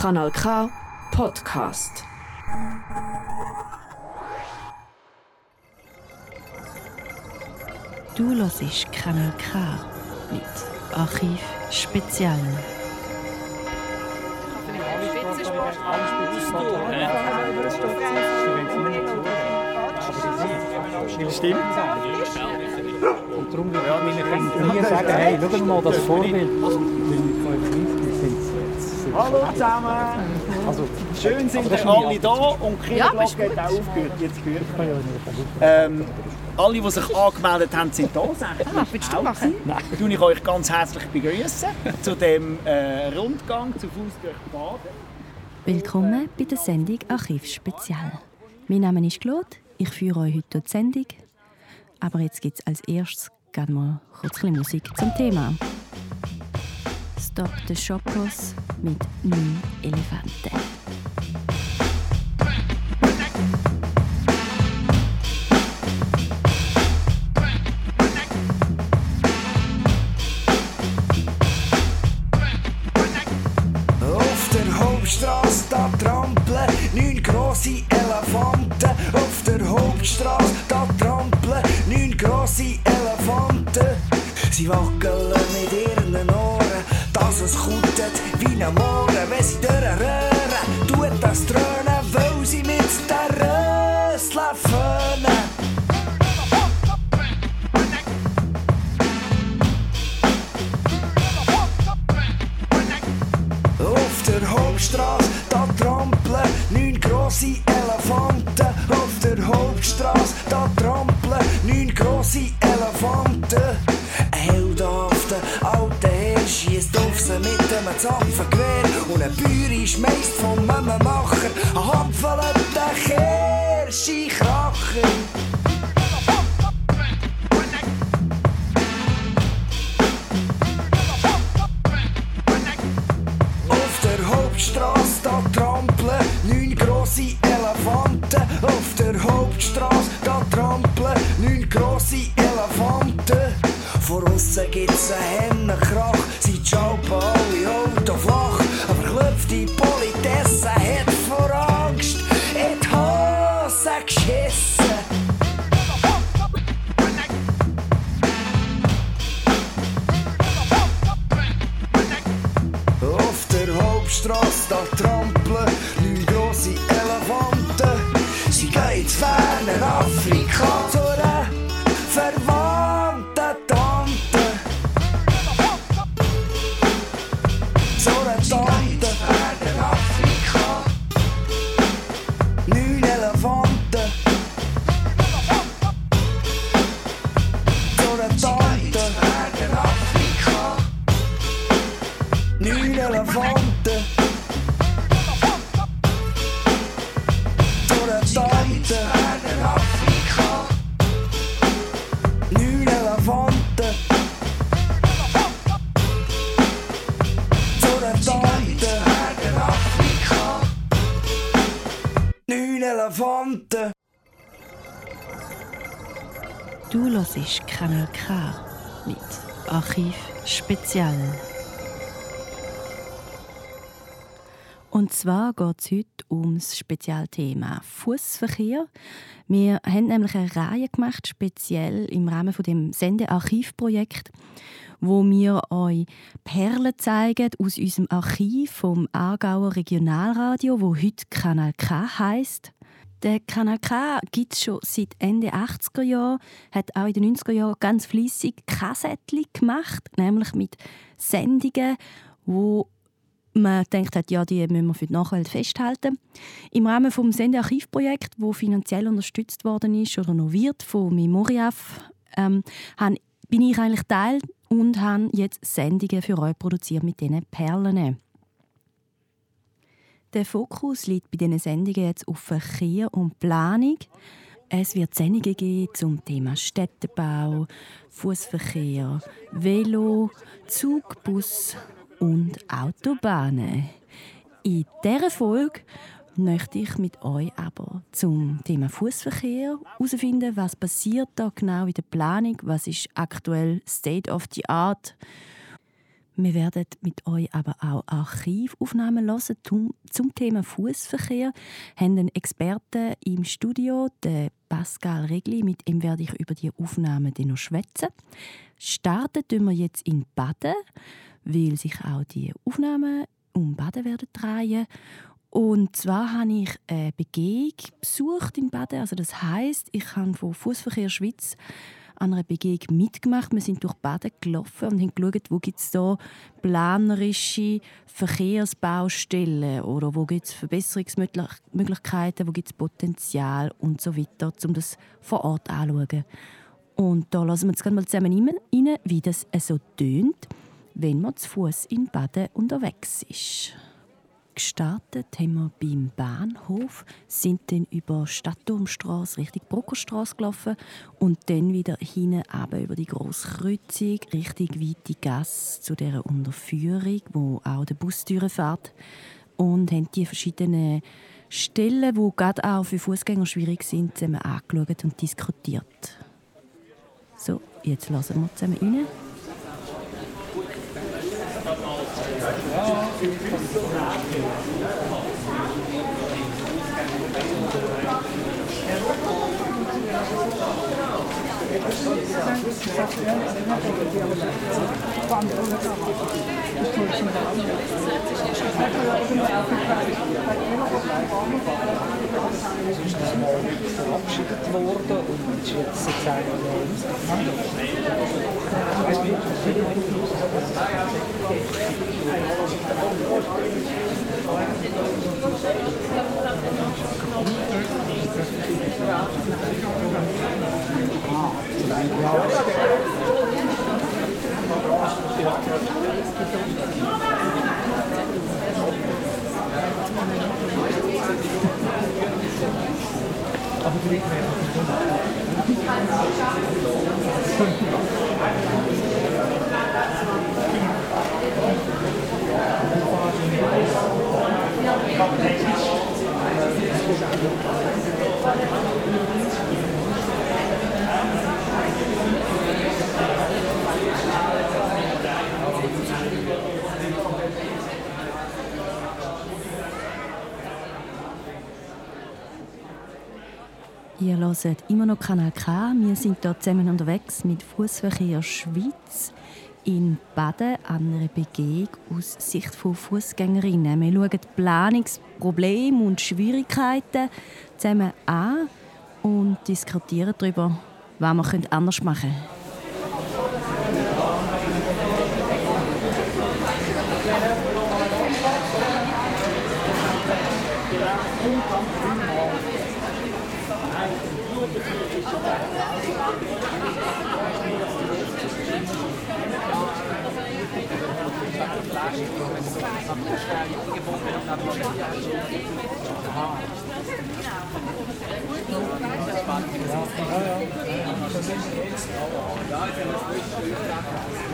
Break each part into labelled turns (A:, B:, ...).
A: Kanal K Podcast.
B: Du hörst Kanal K mit Archiv Spezial.
C: Stimmt. Und darum ich nie sagen, hey, schau mal das Vorbild.
D: Hallo zusammen!
C: Also,
D: Schön sind
C: ist
D: alle da und die
B: Ja,
D: Kinderglocke hat auch aufgehört, jetzt gehört. Ähm, alle, die sich angemeldet haben, sind da.
B: Ah, willst du machen?
D: Dann ich euch ganz herzlich begrüßen zu dem äh, Rundgang zu Fuß durch Baden.
B: Willkommen bei der Sendung Archiv Spezial. Mein Name ist Claude, ich führe euch heute durch die Sendung. Aber jetzt gibt es als erstes gerade mal kurz ein bisschen Musik zum Thema. The Shoppers mit «Neun Elefanten».
E: Auf der Hauptstraße da trampeln neun grosse Elefanten. Auf der Hauptstraße da trampeln neun grosse Elefanten. Sie wackeln einem Zapfengewehr. Und ein Bäuer schmeißt vom einem Macher eine Handvoll der
B: Archiv Spezial. Und zwar geht es heute ums Spezialthema Fußverkehr. Wir haben nämlich eine Reihe gemacht, speziell im Rahmen von dem Sendearchivprojekt, wo wir euch Perlen zeigen aus unserem Archiv vom Aargauer Regionalradio, wo heute Kanal K heißt. Der Kanal K gibt es schon seit Ende 80er Jahre, hat auch in den 90er Jahren ganz fließig Kassettchen gemacht, nämlich mit Sendungen, wo man denkt hat, ja, die müssen wir für die Nachwelt festhalten. Im Rahmen des Sendearchivprojekts, wo finanziell unterstützt worden ist oder noch wird von Memoriaf, ähm, bin ich eigentlich Teil und habe jetzt Sendungen für euch produziert mit diesen Perlen. Der Fokus liegt bei diesen Sendungen jetzt auf Verkehr und Planung. Es wird Sendungen geben zum Thema Städtebau, Fußverkehr, Velo, Zug, Bus und Autobahnen. In dieser Folge möchte ich mit euch aber zum Thema Fußverkehr herausfinden, was passiert da genau in der Planung, was ist aktuell State of the Art. Wir werden mit euch aber auch Archivaufnahmen hören zum, Thema Fußverkehr. Haben einen Experten im Studio, den Pascal Regli. Mit ihm werde ich über die Aufnahmen noch schwätzen. Starten wir jetzt in Baden, weil sich auch die Aufnahmen um Baden werden drehen. Und zwar habe ich eine Begehung besucht in Baden. Also das heißt, ich habe von Fußverkehr Schweiz an einer Begehung mitgemacht. Wir sind durch Baden gelaufen und haben geschaut, wo gibt es da planerische Verkehrsbaustellen oder wo gibt es Verbesserungsmöglichkeiten, wo gibt es Potenzial und so weiter, um das vor Ort anzuschauen. Und da lassen wir uns mal zusammen rein, wie das so tönt, wenn man zu Fuß in Baden unterwegs ist. Gestartet haben wir beim Bahnhof, sind dann über Stadtturmstraße Richtung Bruckerstraße gelaufen und dann wieder hinten über die Grosskreuzung Richtung Weite Gasse zu dieser Unterführung, wo auch der Bus fährt und haben die verschiedenen Stellen, die gerade auch für Fußgänger schwierig sind, zusammen angeschaut und diskutiert. So, jetzt lassen wir zusammen rein.
F: personaggio verabschiedet worden und ist jetzt sozusagen Aber vielleicht
B: Ihr hört immer noch Kanal K. Wir sind hier zusammen unterwegs mit Fußverkehr Schweiz in Baden an einer Begehung aus Sicht von Fußgängerinnen. Wir schauen Planungsprobleme und Schwierigkeiten zusammen an und diskutieren darüber, was wir anders machen können.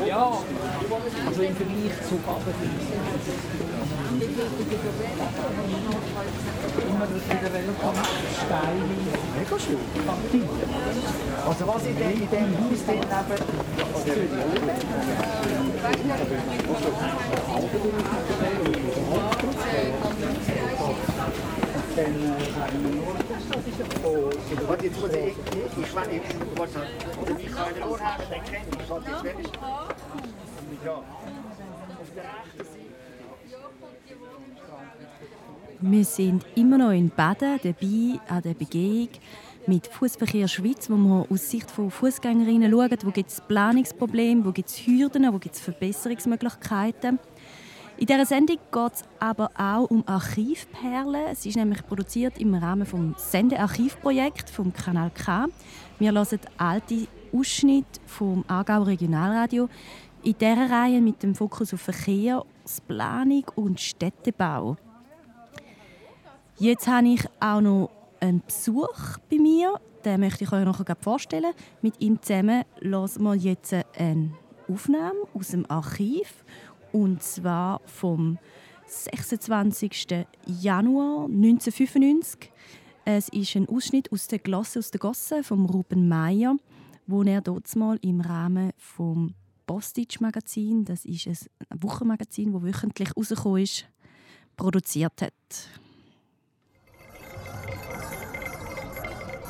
F: Ja, also im Vergleich zu Baden immer wieder relativ steil.
D: Mega schön. Also was in dem, in dem Haus dort neben... Wat jetzt muss ich, ich weiß nicht, was oder wie kann ich Ohr haben, den kennt ich, was jetzt wenn ich. Ja, auf der rechten Seite.
B: Wir sind immer noch in Baden dabei an der Begehung mit Fußverkehr Schweiz, wo wir aus Sicht von Fußgängerinnen schauen, wo gibt es Planungsprobleme, wo gibt es Hürden, wo gibt es Verbesserungsmöglichkeiten. In dieser Sendung geht es aber auch um Archivperlen. Es ist nämlich produziert im Rahmen des Sendearchivprojekts vom Kanal K. Wir hören alte Ausschnitte vom Aargau Regionalradio in dieser Reihe mit dem Fokus auf Verkehrsplanung und Städtebau. Jetzt habe ich auch noch einen Besuch bei mir. Den möchte ich euch noch vorstellen. Mit ihm zusammen hören wir jetzt eine Aufnahme aus dem Archiv. Und zwar vom 26. Januar 1995. Es ist ein Ausschnitt aus der Glosse aus der Gosse von Ruben Meyer, wo er dort mal im Rahmen vom Postage-Magazin, das ist ein Wochenmagazin, das wöchentlich rausgekommen ist, produziert hat.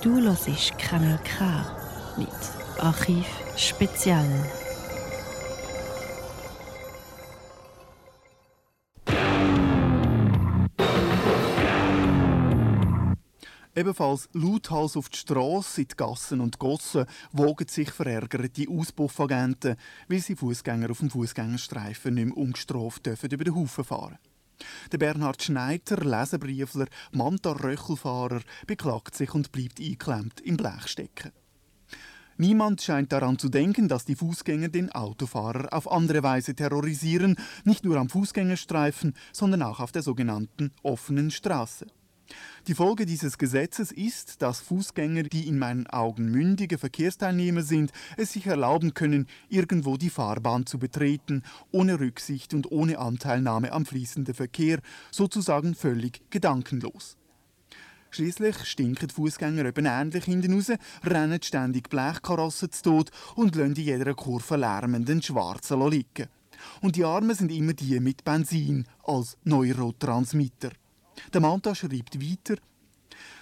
B: Du hörst Kanal K mit Archiv Spezial.
G: Ebenfalls lauthals auf die Straße, in die Gassen und Gossen wogen sich verärgerte Auspuffagenten, weil sie Fußgänger auf dem Fußgängerstreifen nicht mehr ungestraft dürfen über den Haufen fahren. Der Bernhard Schneider, Lesebriefler, Manta-Röchelfahrer, beklagt sich und bleibt eingeklemmt im Blech stecken. Niemand scheint daran zu denken, dass die Fußgänger den Autofahrer auf andere Weise terrorisieren, nicht nur am Fußgängerstreifen, sondern auch auf der sogenannten offenen Straße. Die Folge dieses Gesetzes ist, dass Fußgänger, die in meinen Augen mündige Verkehrsteilnehmer sind, es sich erlauben können, irgendwo die Fahrbahn zu betreten, ohne Rücksicht und ohne Anteilnahme am fließenden Verkehr, sozusagen völlig gedankenlos. Schließlich stinken Fußgänger eben ähnlich hinten raus, rennen ständig Blechkarossen zu Tod und lassen in jeder Kurve lärmenden Schwarzen liegen. Und die Armen sind immer die mit Benzin als Neurotransmitter. Der Manta schreibt weiter,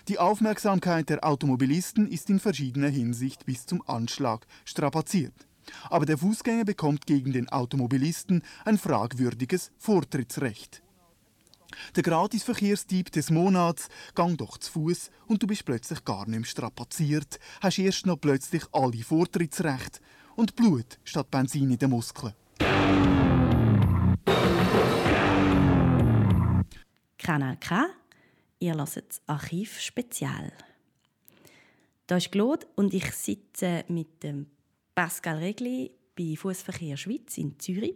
G: die Aufmerksamkeit der Automobilisten ist in verschiedener Hinsicht bis zum Anschlag strapaziert. Aber der Fußgänger bekommt gegen den Automobilisten ein fragwürdiges Vortrittsrecht. Der Gratisverkehrstyp des Monats, gang doch zu Fuß und du bist plötzlich gar nicht mehr strapaziert, hast erst noch plötzlich alle Vortrittsrechte und Blut statt Benzin in den Muskeln.
B: Kanal K. Ihr hört Archiv Spezial. Da ist Claude und ich sitze mit dem Pascal Regli bei Fußverkehr Schweiz in Zürich.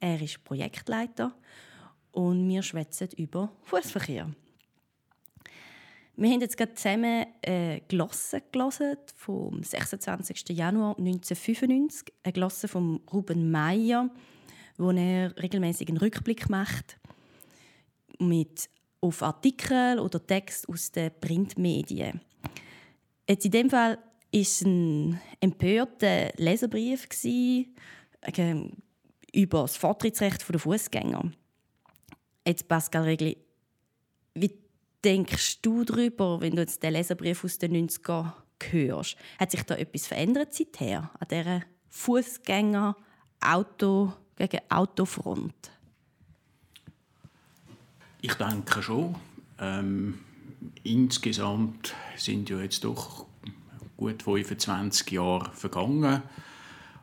B: Er ist Projektleiter und wir schwätzen über Fußverkehr. Wir haben jetzt gerade zusammen eine Glosse gelesen vom 26. Januar 1995, eine Glosse von Ruben Meyer, wo er regelmäßig einen Rückblick macht mit auf Artikel oder Text aus den Printmedien. Jetzt in dem Fall ist ein empörter Leserbrief äh, über das Vortrittsrecht der Fußgänger. Jetzt Pascal Regli, wie denkst du darüber, wenn du jetzt den Leserbrief aus den 90er hörst? Hat sich da etwas verändert seither an dieser Fußgänger Auto gegen Autofront?
H: Ich denke schon. Ähm, insgesamt sind ja jetzt doch gut 25 Jahre vergangen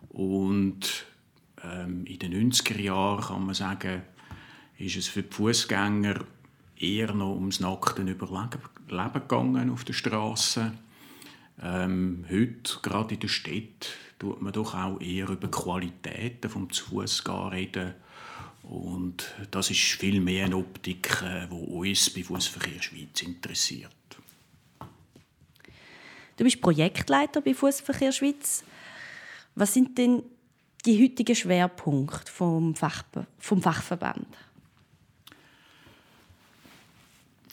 H: und ähm, in den 90er Jahren kann man sagen, ist es für die Fußgänger eher noch ums nackte Überleben gegangen auf der Straße. Ähm, heute, gerade in der Stadt, tut man doch auch eher über Qualitäten vom Fußgehen reden und das ist viel mehr eine Optik, die äh, uns bei Fußverkehr Schweiz interessiert.
B: Du bist Projektleiter bei Fußverkehr Schweiz. Was sind denn die heutigen Schwerpunkte vom, Fach, vom Fachverband?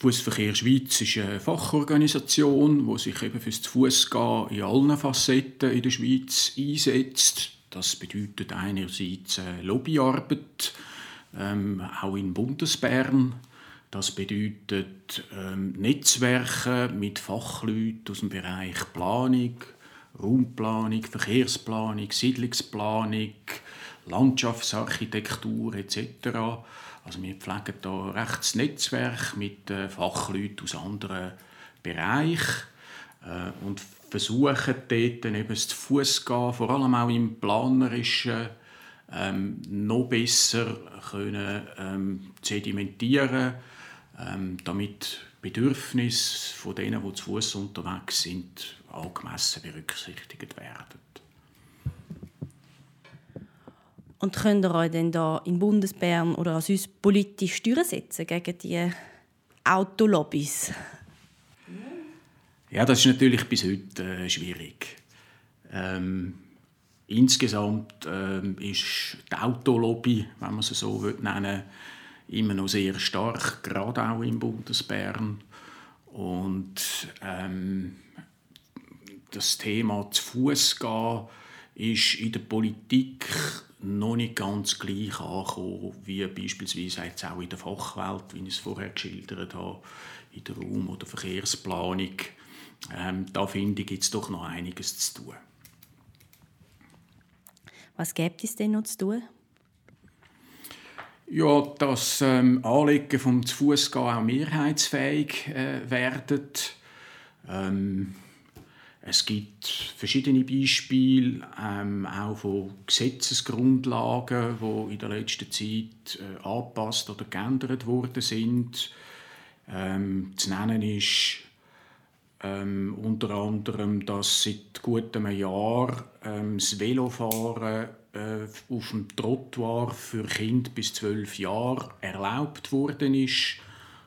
H: Fußverkehr Schweiz ist eine Fachorganisation, die sich eben fürs Fußgehen in allen Facetten in der Schweiz einsetzt. Das bedeutet einerseits Lobbyarbeit, ähm, auch in Bundesbern. Das bedeutet ähm, Netzwerke mit Fachleuten aus dem Bereich Planung, Raumplanung, Verkehrsplanung, Siedlungsplanung, Landschaftsarchitektur etc. Also wir pflegen da rechts Netzwerk mit äh, Fachleuten aus anderen Bereichen äh, und versuchen dort eben das Fußgehen, vor allem auch im planerischen ähm, noch besser können, ähm, sedimentieren ähm, damit Bedürfnisse von denen, die zu Fuß unterwegs sind, angemessen berücksichtigt werden.
B: Und könnt ihr euch denn da in Bundesbern oder als uns politisch durchsetzen gegen die Autolobbys?
H: Ja, das ist natürlich bis heute äh, schwierig. Ähm, Insgesamt äh, ist die Autolobby, wenn man sie so nennen will, immer noch sehr stark, gerade auch im Bundesbern. Und ähm, das Thema zu Fuß gehen ist in der Politik noch nicht ganz gleich angekommen, wie beispielsweise jetzt auch in der Fachwelt, wie ich es vorher geschildert habe, in der Raum- oder Verkehrsplanung. Ähm, da finde ich, gibt es doch noch einiges zu tun.
B: Was gibt es denn noch zu tun?
H: Ja, dass ähm, Anliegen vom Fußgehen auch mehrheitsfähig äh, werden. Ähm, es gibt verschiedene Beispiele, ähm, auch von Gesetzesgrundlagen, die in der letzten Zeit äh, angepasst oder geändert worden sind. Ähm, zu nennen ist ähm, unter anderem, dass seit gut einem Jahr ähm, das Velofahren äh, auf dem Trottoir für Kinder bis zwölf Jahre erlaubt worden ist.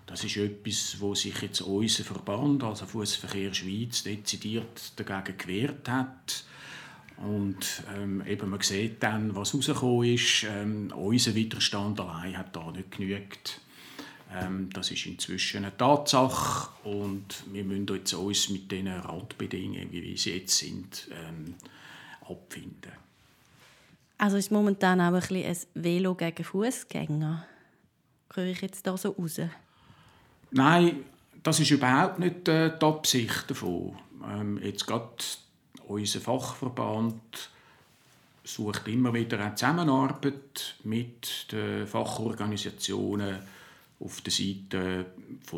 H: Das ist etwas, wo sich jetzt unser Verband, also Fußverkehr Schweiz, dezidiert dagegen gewehrt hat. Und ähm, eben man sieht dann, was rausgekommen ist. Ähm, unser Widerstand allein hat da nicht genügt. Ähm, das ist inzwischen eine Tatsache und wir müssen uns uns mit den Randbedingungen, wie sie jetzt sind, ähm, abfinden.
B: Also ist momentan auch ein, bisschen ein Velo gegen Fußgänger. Höre ich jetzt da so raus?
H: Nein, das ist überhaupt nicht äh, die Absicht davon. Ähm, jetzt gerade unser Fachverband sucht immer wieder eine Zusammenarbeit mit den Fachorganisationen auf der Seite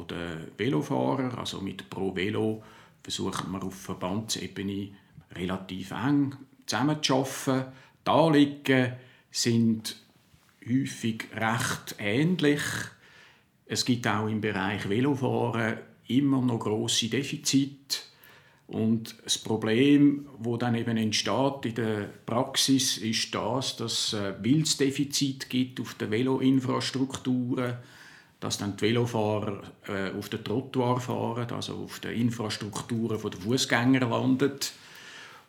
H: der Velofahrer, also mit Pro Velo versuchen wir auf Verbandsebene relativ eng zusammenzuarbeiten. Die Anliegen sind häufig recht ähnlich. Es gibt auch im Bereich Velofahren immer noch große Defizite. Und das Problem, wo dann eben entsteht in der Praxis, ist das, dass es Wildsdefizit gibt auf der Veloinfrastrukturen, dass dann die Velofahrer äh, auf der Trottoir fahren, also auf der Infrastrukturen der Fußgänger landet.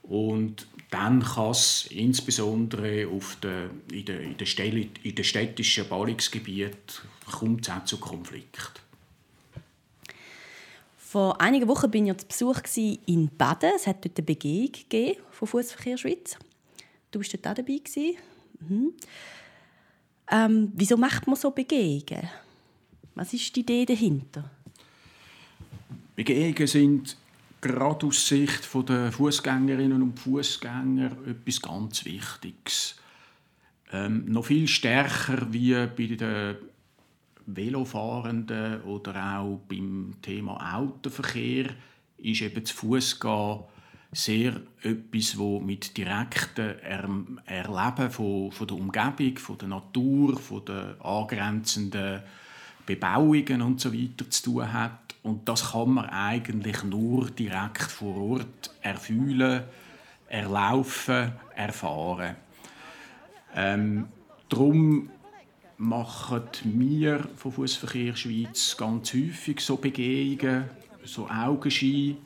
H: Und dann kann es insbesondere auf der, in, der, in, der den städtischen Ballungsgebieten kommt zu Konflikt.
B: Vor einigen Wochen war ich zu Besuch in Baden. Es hat dort eine Begehung von Fußverkehr Schweiz. Du warst dort auch dabei. Mhm. Ähm, wieso macht man so Begehungen? Was ist die Idee dahinter?
H: Begehungen sind gerade aus Sicht der Fußgängerinnen und Fußgänger etwas ganz Wichtiges. Ähm, noch viel stärker wie bei den Velofahrenden oder auch beim Thema Autoverkehr ist eben das Fußgehen sehr etwas, wo mit direktem Erleben von, von der Umgebung, von der Natur, von den angrenzenden Bebauungen und so weiter zu tun hat. Und das kann man eigentlich nur direkt vor Ort erfühlen, erlaufen, erfahren. Ähm, darum machen wir von Fußverkehr Schweiz ganz häufig so Begehungen, so Augenschein,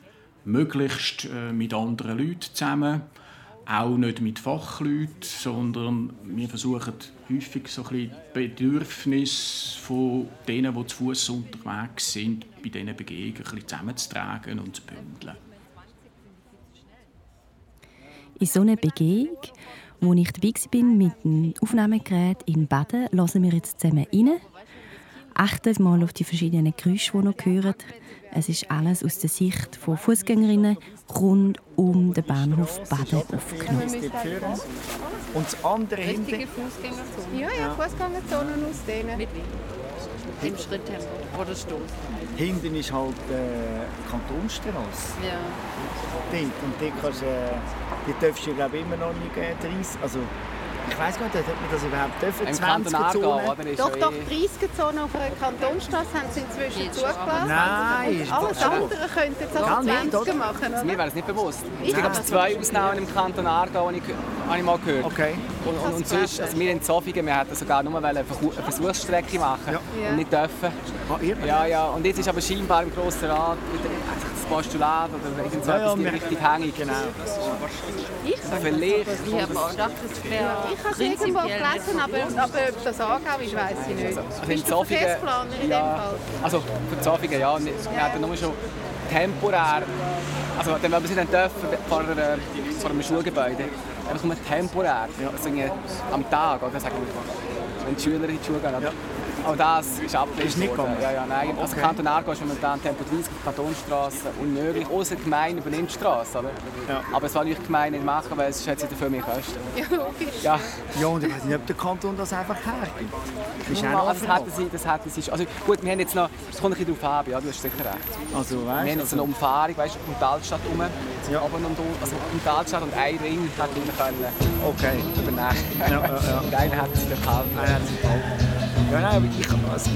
H: möglichst äh, mit anderen Leuten zusammen auch nicht mit Fachleuten, sondern wir versuchen häufig so ein bisschen Bedürfnisse von denen, die zu Fuß unterwegs sind, bei diesen Begegnungen zusammenzutragen und zu bündeln.
B: In so einer Begehung, wo ich dabei war mit dem Aufnahmegerät in Baden, hören wir jetzt zusammen rein. Achtet mal auf die verschiedenen Geräusche, die noch hören. Es ist alles aus der Sicht von Fußgängerinnen rund um den Bahnhof Baden aufgenommen.
D: Und das andere hinten?
I: Fußgängerzone. Ja, ja, Fußgängerzonen aus denen. Mit wie? Im Schritttempo oder Stoß.
D: Hinten ist halt äh, Kantonstrasse.
I: Ja.
D: Dort. Und dort kannst, äh, die darfst du glaube immer noch nicht äh, 30, also ich weiß gar nicht, ob man das überhaupt dürfen. 20 Zonen.
I: Doch, doch, 30 Zonen auf einer Kantonsstraße haben sie inzwischen zugelassen.
D: Nein, ist
I: Alles andere könnten jetzt auch 20 machen. Oder?
F: Mir wäre es nicht bewusst. Es gibt zwei Ausnahmen im Kanton Aargau, habe ich, habe ich mal gehört.
D: Okay.
F: Und, und, und sonst, also wir in Zofingen, wir hätten sogar nur eine Versuchsstrecke machen
D: ja.
F: und nicht dürfen.
D: Ah,
F: ja, ja. Und jetzt ist aber scheinbar im Grossen Rat Postulat oder irgendwas
D: ja, ja,
F: in die Richtung hängig.
D: Genau.
I: Ich
F: Vielleicht.
I: Ich habe es irgendwo gelesen, aber, aber ob das Aargau ist, weiß ich nicht.
F: Also
I: Bist du Verkehrsplaner in
F: ja,
I: dem Fall?
F: Also für Zofingen, ja. Wir, wir hätten nur schon temporär, also dann, wenn wir sie dann dürfen, vor, einer, vor einem Schulgebäude,
J: einfach nur temporär, also am Tag, oder sagen wir mal, wenn die Schüler in die Schule gehen. Auch das ist abgelehnt
F: Ist nicht
J: worden.
F: gegangen?
J: Ja, ja, nein. Also
F: Okay.
J: Kanton Aargau ist momentan Tempo 30 auf Kantonstraße unmöglich. Außer die Gemeinde übernimmt die Straße. Oder? Aber es will die Gemeinde nicht machen, weil es hat sie dafür mehr Kosten.
I: Ja, logisch.
J: Ja.
F: Ja, und ich weiß nicht, ob der Kanton das einfach hergibt. Das ist auch
J: also das hätten sie, das hätten sie, also gut, wir haben jetzt noch, es kommt ein bisschen darauf an, ja, du hast sicher recht.
F: Also,
J: wir
F: weißt,
J: haben jetzt
F: also-
J: eine Umfahrung, weißt, um die Altstadt herum, ja. oben und unten, also um die Altstadt und ein Ring hätte ich können
F: okay.
J: übernehmen
F: Ja, ja, ja.
J: Und einen hätten sie behalten.
F: Einer hat sie behalten. Ja, nein, ich, also,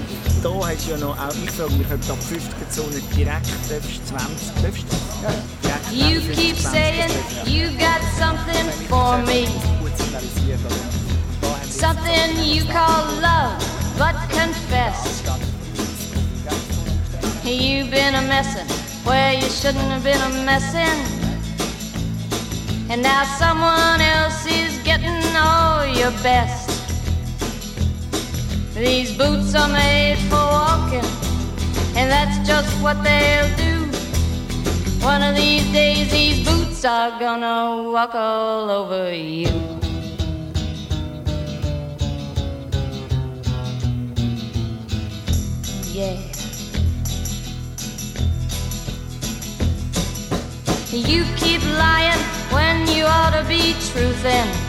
F: da hast du ja noch, auch ich frage mich, ob du ab 50 Zone direkt darfst, 20 darfst? Ja. Direkt
K: You
F: 50,
K: keep
F: 20
K: saying you got something for me.
J: Gut signalisiert, oder?
K: Something you call love, but confess. You've been a messin' where you shouldn't have been a messin'. And now someone else is getting all your best. These boots are made for walking, and that's just what they'll do. One of these days, these boots are gonna walk all over you. Yeah. You keep lying when you ought to be truthin'.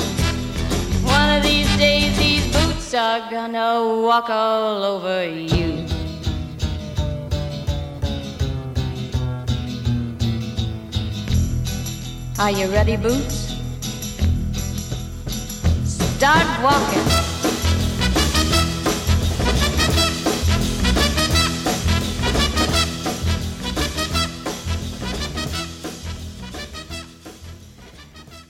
K: One of these days, these boots are gonna walk all over you. Are you ready, Boots? Start walking.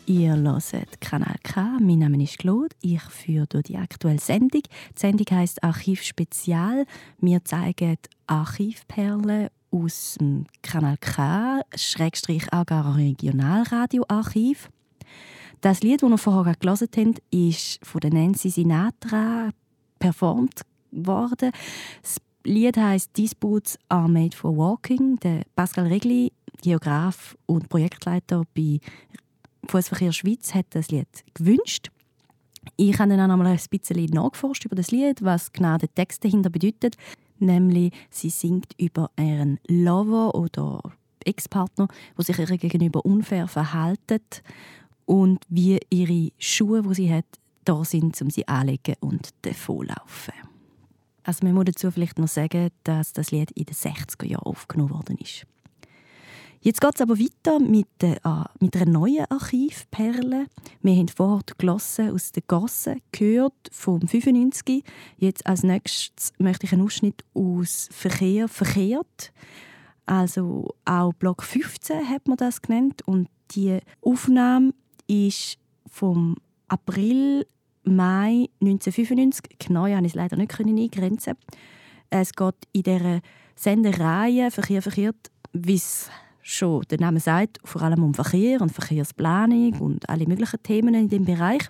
B: Ihr hört Kanal K. Mein Name ist Claude. Ich führe durch die aktuelle Sendung. Die Sendung heisst Archiv Spezial. Wir zeigen Archivperlen aus dem Kanal K, Schrägstrich Aargauer Regionalradioarchiv. Das Lied, das wir vorher gelesen haben, ist von Nancy Sinatra performt worden. Das Lied heisst «These Boots are made for walking». Pascal Regli, Geograf und Projektleiter bei Fußverkehr Schweiz, hat das Lied gewünscht. Ich habe dann auch noch mal ein bisschen nachgeforscht über das Lied, was genau der Text dahinter bedeutet. Nämlich, sie singt über ihren Lover oder Ex-Partner, der sich ihr gegenüber unfair verhaltet und wie ihre Schuhe, die sie hat, da sind, um sie anzulegen und davonlaufen. Also man muss dazu vielleicht noch sagen, dass das Lied in den 60er Jahren aufgenommen worden ist. Jetzt geht es aber weiter mit, äh, mit einer neuen Archivperle. Wir haben vorher die Glosse aus der Gasse gehört, vom 95. Jetzt als nächstes möchte ich einen Ausschnitt aus Verkehr verkehrt. Also auch Block 15 hat man das genannt. Und die Aufnahme ist vom April, Mai 1995. Genau, ich konnte es leider nicht eingrenzen. Es geht in dieser Sendereihe Verkehr verkehrt, wie schon der Name sagt, vor allem um Verkehr und Verkehrsplanung und alle möglichen Themen in dem Bereich.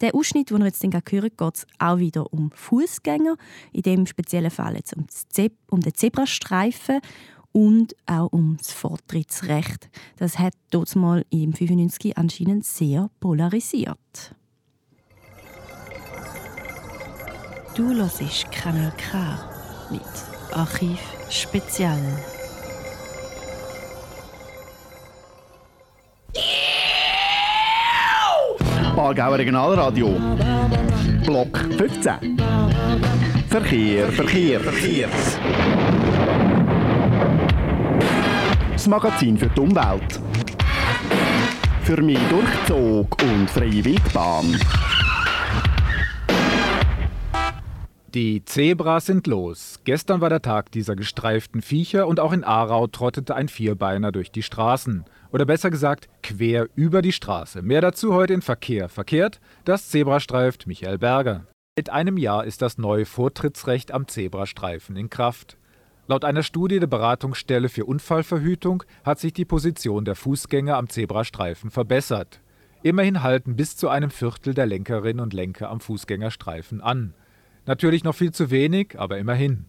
B: Der Ausschnitt, den wir jetzt hören, geht es auch wieder um Fußgänger. In dem speziellen Fall jetzt um, Ze um den Zebrastreifen und auch um das Vortrittsrecht. Das hat dort mal im 95 anscheinend sehr polarisiert. Du hörst Kanal K mit Archiv Spezial.
L: Aargauer Regionalradio. Block 15. Verkehr, Verkehr, Verkehr. Das Magazin für die Umwelt. Für mich Durchzug und freie Wildbahn.
M: Die Zebras sind los. Gestern war der Tag dieser gestreiften Viecher und auch in Aarau trottete ein Vierbeiner durch die Straßen. Oder besser gesagt, quer über die Straße. Mehr dazu heute in Verkehr. Verkehrt, das Zebrastreift Michael Berger. Seit einem Jahr ist das neue Vortrittsrecht am Zebrastreifen in Kraft. Laut einer Studie der Beratungsstelle für Unfallverhütung hat sich die Position der Fußgänger am Zebrastreifen verbessert. Immerhin halten bis zu einem Viertel der Lenkerinnen und Lenker am Fußgängerstreifen an. Natürlich noch viel zu wenig, aber immerhin.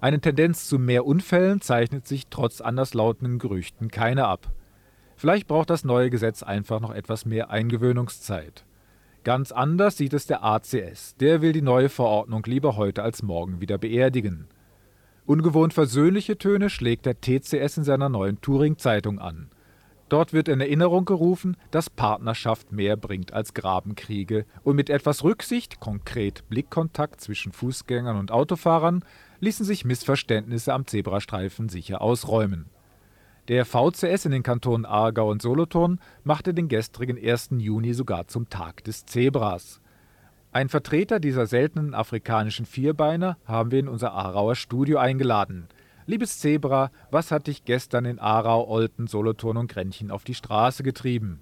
M: Eine Tendenz zu mehr Unfällen zeichnet sich trotz anderslautenden Gerüchten keine ab. Vielleicht braucht das neue Gesetz einfach noch etwas mehr Eingewöhnungszeit. Ganz anders sieht es der ACS. Der will die neue Verordnung lieber heute als morgen wieder beerdigen. Ungewohnt versöhnliche Töne schlägt der TCS in seiner neuen Touring-Zeitung an. Dort wird in Erinnerung gerufen, dass Partnerschaft mehr bringt als Grabenkriege und mit etwas Rücksicht, konkret Blickkontakt zwischen Fußgängern und Autofahrern, ließen sich Missverständnisse am Zebrastreifen sicher ausräumen. Der VCS in den Kantonen Aargau und Solothurn machte den gestrigen 1. Juni sogar zum Tag des Zebras. Ein Vertreter dieser seltenen afrikanischen Vierbeiner haben wir in unser Aarauer Studio eingeladen. Liebes Zebra, was hat dich gestern in Aarau, Olten, Solothurn und Grenchen auf die Straße getrieben?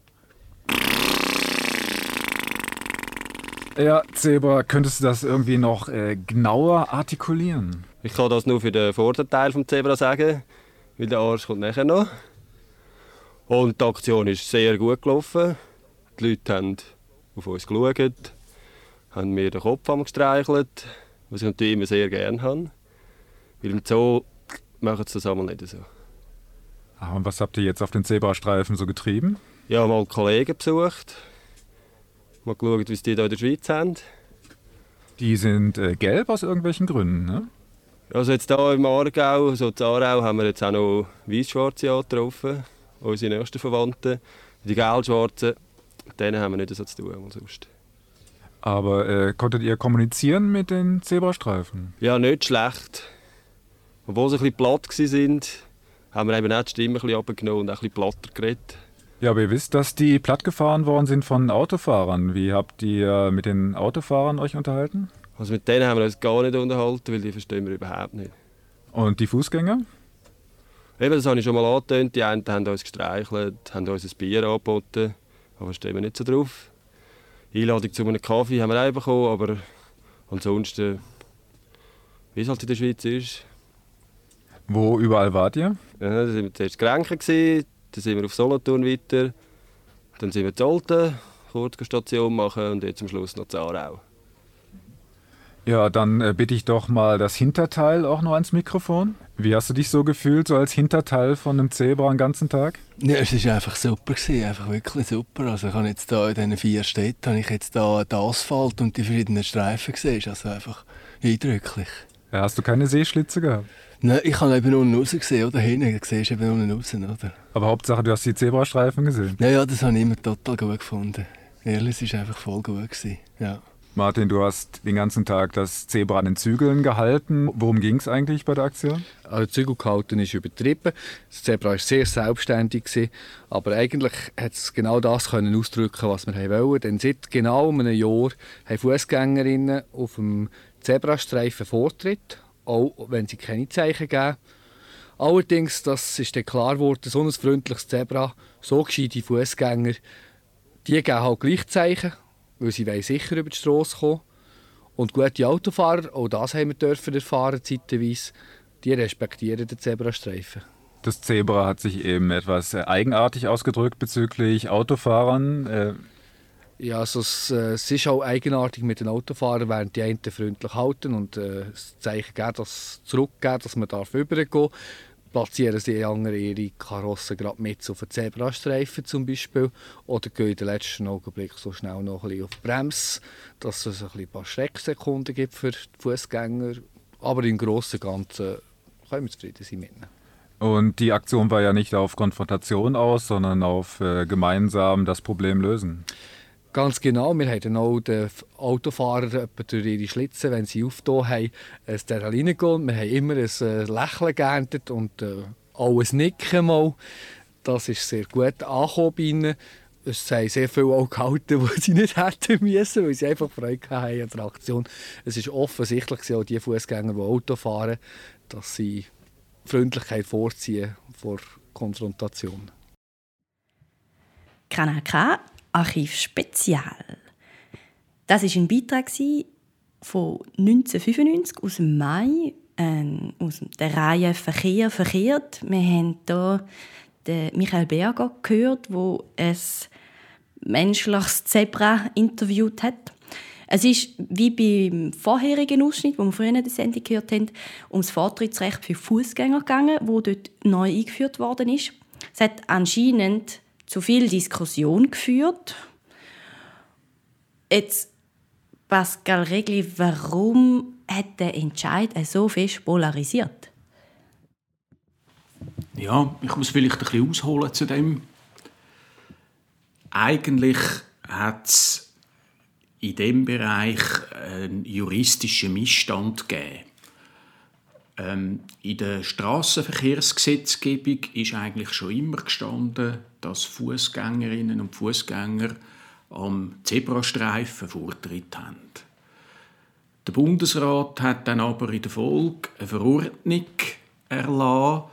M: Ja, Zebra, könntest du das irgendwie noch äh, genauer artikulieren?
N: Ich kann das nur für den Vorderteil vom Zebra sagen, weil der Arsch kommt nachher noch. Und die Aktion ist sehr gut gelaufen. Die Leute haben auf uns geschaut, haben mir den Kopf gestreichelt, was ich natürlich immer sehr gerne habe. Weil im Zoo machen sie das einmal nicht so.
M: Ah, und was habt ihr jetzt auf den Zebrastreifen so getrieben?
N: Ja, mal Kollegen besucht. Mal geschaut, wie die hier in der Schweiz haben.
M: Die sind äh, gelb aus irgendwelchen Gründen, ne?
N: Also jetzt hier im Aargau, so in Aarau, haben wir jetzt auch noch weiß-schwarze angetroffen, unsere nächsten Verwandten. Die gelb-schwarzen, denen haben wir nicht so zu tun, sonst.
M: Aber äh, konntet ihr kommunizieren mit den Zebrastreifen?
N: Ja, nicht schlecht. Obwohl sie ein bisschen platt waren, haben wir eben auch die Stimme ein bisschen runtergenommen und auch ein bisschen platter geredet.
M: Ja, aber ihr wisst, dass die plattgefahren worden sind von Autofahrern. Wie habt ihr mit den Autofahrern euch unterhalten?
N: Also mit denen haben wir uns gar nicht unterhalten, weil die verstehen wir überhaupt nicht.
M: Und die Fußgänger?
N: Eben, das habe ich schon mal angetönt. Die einen haben uns gestreichelt, haben uns ein Bier angeboten. Aber stehen wir nicht so drauf. Einladung zu einem Kaffee haben wir auch bekommen, aber ansonsten, wie es halt in der Schweiz ist,
M: wo überall wart ihr?
N: Ja, da waren wir zuerst Grenken, dann sind wir auf Solothurn weiter, dann sind wir zu Olten, kurz eine Station machen und jetzt zum Schluss noch zu Aarau.
M: Ja, dann äh, bitte ich doch mal das Hinterteil auch noch ans Mikrofon. Wie hast du dich so gefühlt, so als Hinterteil von einem Zebra den ganzen Tag?
O: Ja, es war einfach super, gewesen, einfach wirklich super. Also ich habe jetzt da in diesen vier Städten habe ich jetzt da den Asphalt und die verschiedenen Streifen gesehen. Also einfach eindrücklich.
M: Ja, hast du keine Seeschlitze gehabt?
O: Nein, ich habe eben unten raus gesehen, oder? Hinten siehst du eben unten raus, oder?
M: Aber Hauptsache, du hast die Zebrastreifen gesehen?
O: Ja, ja, das habe ich immer total gut gefunden. Ehrlich, es war einfach voll gut. Gewesen. Ja.
M: Martin, du hast den ganzen Tag das Zebra an den Zügeln gehalten. Worum ging es eigentlich bei der Aktion?
P: Also Zügel gehalten ist übertrieben. Das Zebra war sehr selbstständig. Gewesen, aber eigentlich hat es genau das können ausdrücken was wir wollen. Denn seit genau einem Jahr haben Fußgängerinnen auf dem Zebrastreifen Vortritt auch wenn sie keine Zeichen geben. Allerdings, das ist dann klar geworden, so ein freundliches Zebra, so gescheite Fußgänger, die geben halt gleich Zeichen, weil sie sicher über die Straße kommen. Und gute Autofahrer, auch das haben wir dürfen erfahren zeitweise, die respektieren den Zebrastreifen.
M: Das Zebra hat sich eben etwas eigenartig ausgedrückt bezüglich Autofahrern.
P: Ja, also es, äh, es, ist auch eigenartig mit den Autofahrern, während die einen freundlich halten und äh, das Zeichen geben, dass zurückgeben, dass man darf übergehen platzieren sie andere ihre Karossen gerade mit auf den Zebrastreifen zum Beispiel oder gehen in den letzten Augenblick so schnell noch ein bisschen auf die Bremse, dass es ein, paar Schrecksekunden gibt für die Fußgänger. Aber im Großen und Ganzen können wir zufrieden sein mit.
M: Und die Aktion war ja nicht auf Konfrontation aus, sondern auf äh, gemeinsam das Problem lösen.
P: Ganz genau. Wir haben auch den Autofahrer durch ihre Schlitze, wenn sie aufgetan haben, da reingehen. Wir haben immer ein äh, Lächeln geerntet und äh, auch ein Nicken mal. Das ist sehr gut angekommen bei ihnen. Es haben sehr viel auch gehalten, die sie nicht hätten müssen, weil sie einfach Freude hatten an der Aktion. Es ist offensichtlich, auch die Fußgänger, die Auto fahren, dass sie Freundlichkeit vorziehen vor Konfrontation.
B: Kanal K Archiv Spezial. Das war ein Beitrag von 1995 aus dem Mai äh, aus der Reihe Verkehr verkehrt. Wir haben hier den Michael Berger gehört, wo es menschliches Zebra interviewt hat. Es ist wie beim vorherigen Ausschnitt, wo wir früher in der Sendung gehört haben, ums Vortrittsrecht für Fußgänger gegangen, wo dort neu eingeführt worden ist. Es hat anscheinend zu viel Diskussion geführt. Jetzt, Pascal Regli, warum hat der Entscheid so fest polarisiert?
H: Ja, ich muss vielleicht ein bisschen ausholen zu dem. Eigentlich hat es in dem Bereich einen juristischen Missstand gegeben. Ähm, in der Straßenverkehrsgesetzgebung ist eigentlich schon immer gestanden, dass Fußgängerinnen und Fußgänger am Zebrastreifen Vortritt haben. Der Bundesrat hat dann aber in der Folge eine Verordnung erlassen,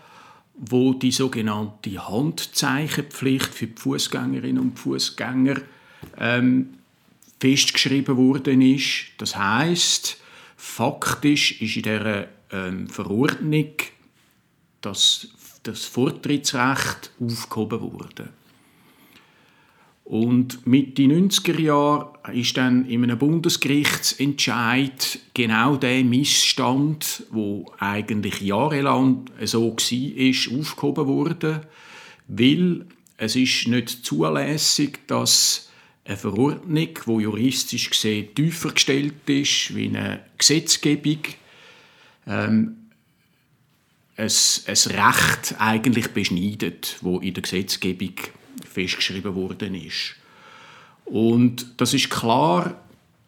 H: wo die sogenannte Handzeichenpflicht für die Fußgängerinnen und Fußgänger ähm, festgeschrieben worden ist. Das heißt, faktisch ist in dieser ähm, Verordnung das, das Vortrittsrecht aufgehoben worden. Und Mitte 90er Jahre ist dann in einem Bundesgerichtsentscheid genau der Missstand, wo eigentlich jahrelang so war, aufgehoben worden, weil es ist nicht zulässig, dass eine Verordnung, die juristisch gesehen tiefer gestellt ist wie eine Gesetzgebung, ähm, ein, ein Recht eigentlich beschneidet, wo in der Gesetzgebung festgeschrieben worden ist. Und das ist klar,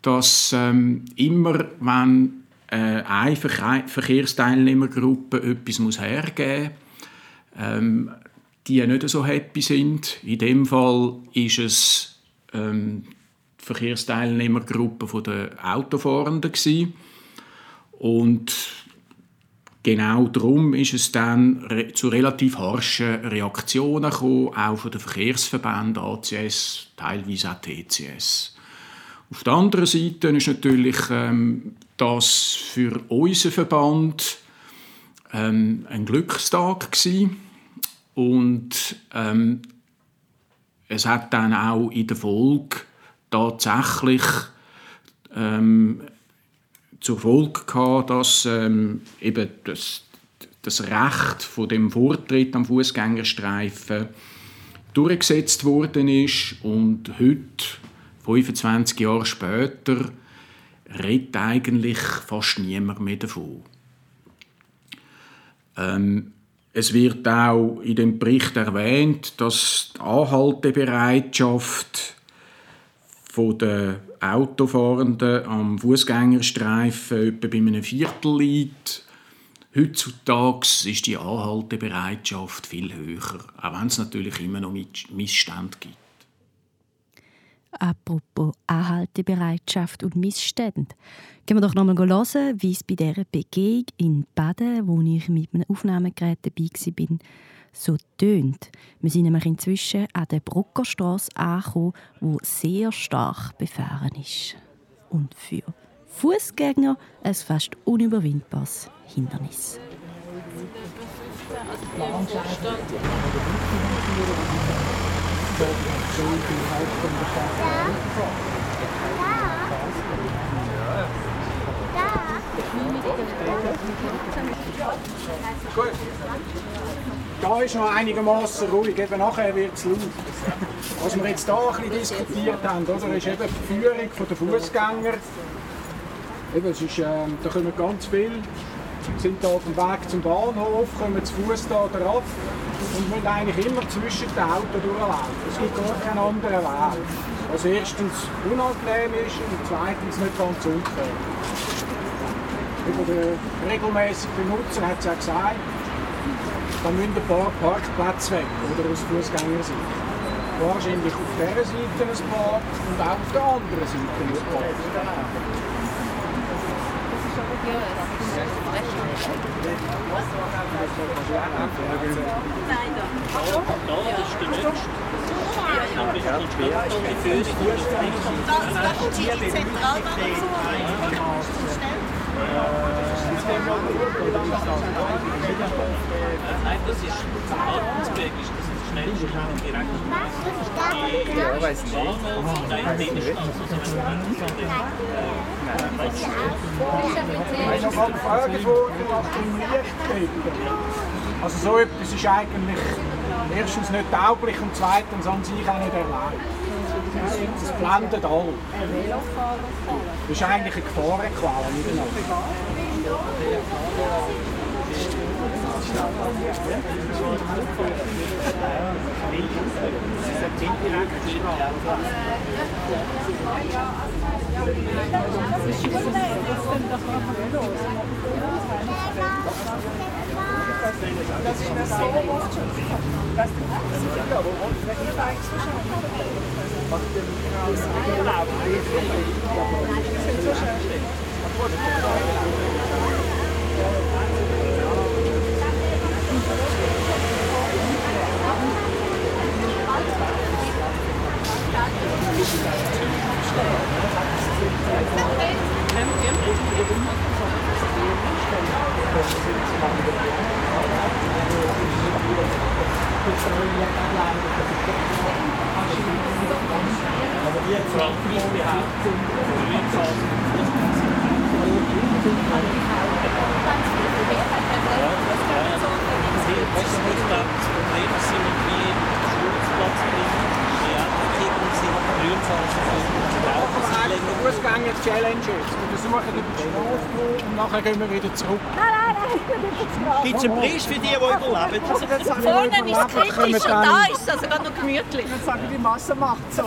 H: dass ähm, immer, wenn äh, eine Ver Verkehrsteilnehmergruppe etwas muss hergeben muss, ähm, die nicht so happy sind. In dem Fall ist es ähm, die Verkehrsteilnehmergruppe der Autofahrenden und Genau darum ist es dann zu relativ harschen Reaktionen gekommen, auch von den Verkehrsverbänden ACS, teilweise auch TCS. Auf der anderen Seite ist natürlich ähm, das für unseren Verband ähm, ein Glückstag gewesen. und ähm, es hat dann auch in der Folge tatsächlich ähm, zur Folge gehabt, dass ähm, eben das, das Recht von dem Vortritt am Fußgängerstreifen durchgesetzt worden ist und heute, 25 Jahre später, redet eigentlich fast niemand mehr davon. Ähm, es wird auch in dem Bericht erwähnt, dass die Anhaltebereitschaft der Autofahrenden am Fußgängerstreifen etwa bei einem Viertel liegt. Heutzutage ist die Anhaltebereitschaft viel höher, auch wenn es natürlich immer noch Missstände gibt.
B: Apropos Anhaltebereitschaft und Missstände. Gehen wir doch nochmal hören, wie es bei dieser Begehung in Baden, wo ich mit einem Aufnahmegerät dabei war, so tönt. Wir sind nämlich inzwischen an der Bruckerstraße angekommen, die sehr stark befahren ist. Und für Fußgänger ein fast unüberwindbares Hindernis.
K: Da.
Q: Gut. Da ist noch einigermaßen ruhig, eben nachher wird es laut. Was wir jetzt hier ein bisschen diskutiert haben, oder, ist eben die Führung der Fußgänger. Eben, es ist, ähm, da kommen ganz viele, sind da auf dem Weg zum Bahnhof, kommen zu Fuß da drauf und müssen eigentlich immer zwischen den Autos durchlaufen. Es gibt gar keinen anderen Weg. Was erstens unangenehm ist und zweitens nicht ganz unfair. Über den regelmäßigen Benutzer hat es ja gesagt, da müssen ein paar Parkplätze weg oder aus Fußgängersicht. Wahrscheinlich auf dieser Seite ein paar und auch auf der anderen Seite ein paar.
C: Nein, das ist Altensberg, ist das das schnellste direkt
O: Ja, weiß nicht.
Q: Ich habe noch gefragt worden, was im Licht Also so etwas ist eigentlich erstens nicht tauglich und zweitens an sich auch nicht erlaubt. Das blendet alle. Das ist eigentlich eine Gefahrenquelle dass ich das so oft schon dass die hier war ich so schon Thank you in der Nacht. Fußgänger-Challenge jetzt. Wir versuchen über die Straße zu und nachher gehen wir wieder zurück.
R: Nein, nein, nein, ich.
D: Gibt es einen Preis für die, die überleben?
R: Vorne ist es kritisch und da ist es also gerade noch gemütlich.
Q: Jetzt sagen die Masse macht
R: es.
D: Ja,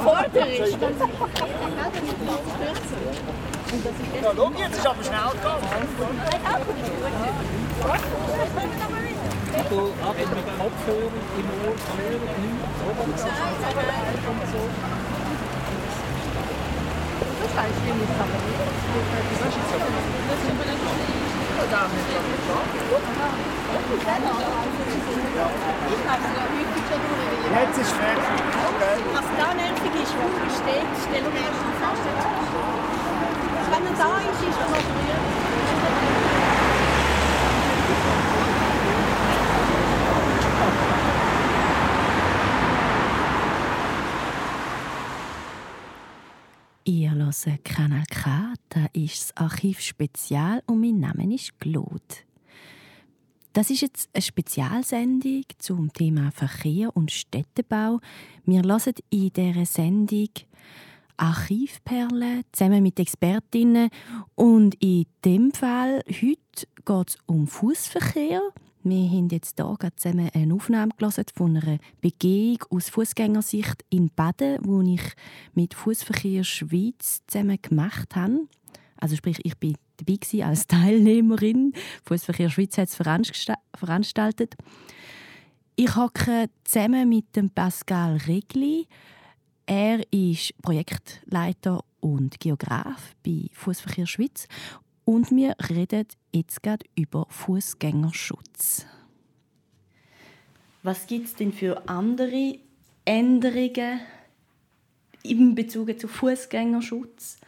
D: schau, jetzt ist aber schnell gegangen.
C: Ab mit dem Kopfhörer im Ohr nichts, oder?
R: Das heißt, wir müssen aber nicht.
Q: Jetzt ist fertig.
R: Was da nervig ist, wo er steht, stellen wir erst fest. Wenn er da ist, ist er noch berührt.
B: Hört Kanal K, das ist das Archiv Spezial und mein Name ist Claude. Das ist jetzt eine Spezialsendung zum Thema Verkehr und Städtebau. Wir hören in dieser Sendung Archivperlen zusammen mit Expertinnen und in dem Fall heute geht es um Fußverkehr. Wir haben jetzt hier zusammen eine Aufnahme von einer Begehung aus Fußgängersicht in Baden, wo ich mit Fußverkehr Schweiz zusammen gemacht habe. Also sprich, ich bin dabei als Teilnehmerin. Fußverkehr Schweiz hat es veransta- veranstaltet. Ich hocke zusammen mit dem Pascal Regli. Er ist Projektleiter und Geograf bei Fußverkehr Schweiz und wir reden jetzt gerade über Fußgängerschutz. Was gibt es denn für andere Änderungen in Bezug zu Fußgängerschutz,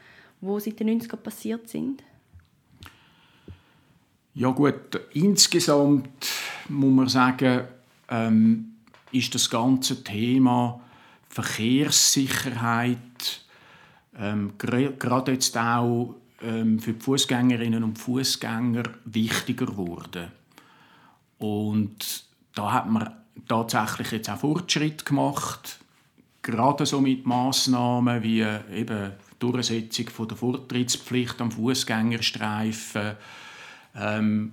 B: wo seit den 90er passiert sind?
H: Ja gut, insgesamt muss man sagen, ähm, ist das ganze Thema Verkehrssicherheit ähm, gerade jetzt auch ähm, für die Fußgängerinnen und Fußgänger wichtiger geworden. Und da hat man tatsächlich jetzt auch Fortschritt gemacht, gerade so mit Massnahmen wie eben Durchsetzung von der Vortrittspflicht am Fußgängerstreifen, ähm,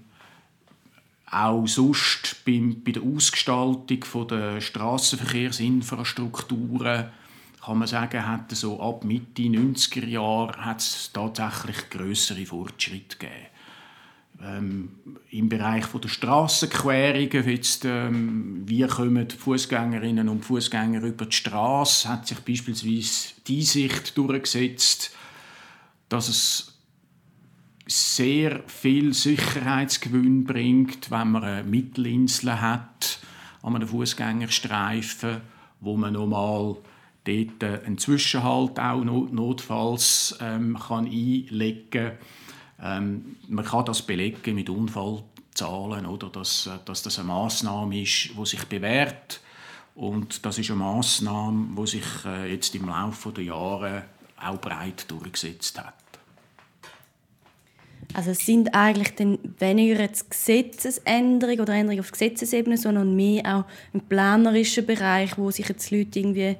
H: auch sonst beim, bei der Ausgestaltung von der Straßenverkehrsinfrastrukturen kann man sagen, hat so ab Mitte 90er Jahre hat es tatsächlich größere Fortschritte gegeben. Ähm, Im Bereich der Strassenquerungen, jetzt, ähm, wie kommen Fußgängerinnen und Fußgänger über die Straße, hat sich beispielsweise die Sicht durchgesetzt, dass es sehr viel Sicherheitsgewinn bringt, wenn man eine Mittelinsel hat an einem Fußgängerstreifen, wo man normal dort einen Zwischenhalt auch notfalls ähm, kann einlegen. Ähm, man kann das belegen mit Unfallzahlen, oder dass, dass das eine Maßnahme ist, die sich bewährt. Und das ist eine Maßnahme, die sich äh, jetzt im Laufe der Jahre auch breit durchgesetzt hat.
B: Also es sind eigentlich dann weniger jetzt Gesetzesänderungen oder Änderungen auf Gesetzesebene, sondern mehr auch im planerischen Bereich, wo sich jetzt Leute irgendwie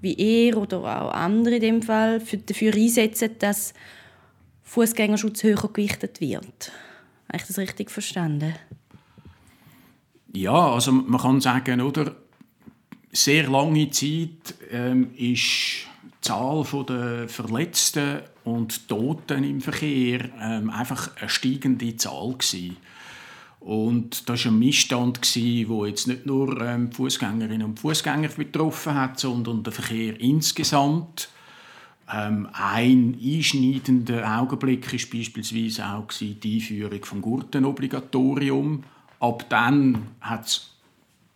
B: wie er oder auch andere in dem Fall dafür einsetzen, dass Fußgängerschutz höher gewichtet wird. Habe ich das richtig verstanden?
H: Ja, also man kann sagen, oder sehr lange Zeit ähm, ist die Zahl der Verletzten und Toten im Verkehr ähm, einfach eine steigende Zahl gewesen. Und das war ein Missstand, der jetzt nicht nur ähm, Fußgängerinnen und Fußgänger betroffen hat, sondern den Verkehr insgesamt. Ähm, ein einschneidender Augenblick war beispielsweise auch die Einführung des Gurtenobligatorium. Ab dann hat es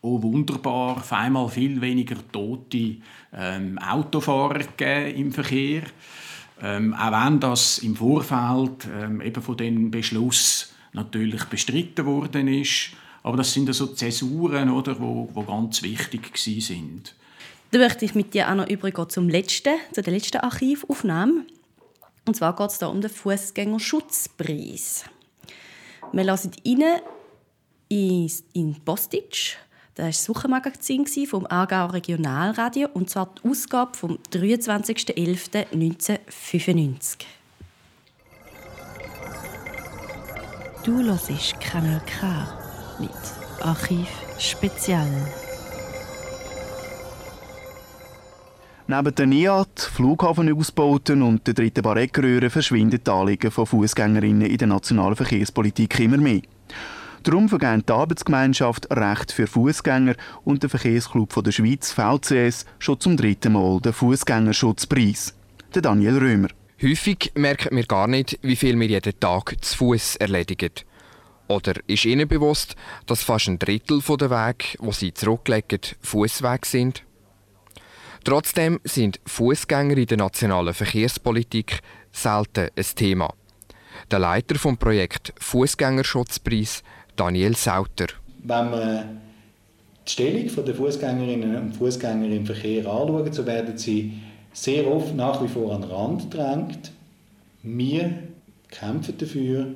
H: oh wunderbar, auf einmal viel weniger tote ähm, Autofahrer im Verkehr. Ähm, auch wenn das im Vorfeld ähm, eben von dem Beschluss natürlich bestritten worden ist. Aber das sind so Zäsuren, oder, wo, wo ganz wichtig sind.
B: Dann möchte ich mit dir auch noch übergehen zum letzten, zu der letzten Archivaufnahme. Und zwar geht es da um den Fußgängerschutzpreis. Wir lassen rein in Postage. Das war das Wochenmagazin vom Aargauer Regionalradio und zwar die Ausgabe vom 23.11.1995. Du hörst Kanal K mit Archiv Spezial.
L: Neben den NIAT, Flughafenausbauten und den dritten Bareckröhren verschwinden die Anliegen von Fußgängerinnen in der nationalen Verkehrspolitik immer mehr. Darum vergeben die Arbeitsgemeinschaft Recht für Fußgänger und der Verkehrsclub der Schweiz VCS schon zum dritten Mal den Fußgängerschutzpreis. Der Daniel Römer.
S: Häufig merken wir gar nicht, wie viel wir jeden Tag zu Fuß erledigen. Oder ist Ihnen bewusst, dass fast ein Drittel der Wege, wo Sie zurücklegen, Fußwege sind? Trotzdem sind Fußgänger in der nationalen Verkehrspolitik selten ein Thema. Der Leiter vom Projekt Fußgängerschutzpreis, Daniel Sauter.
T: Wenn man die Stellung der Fußgängerinnen und Fußgänger im Verkehr anschaut, so werden sie sehr oft nach wie vor an den Rand gedrängt. Wir kämpfen dafür,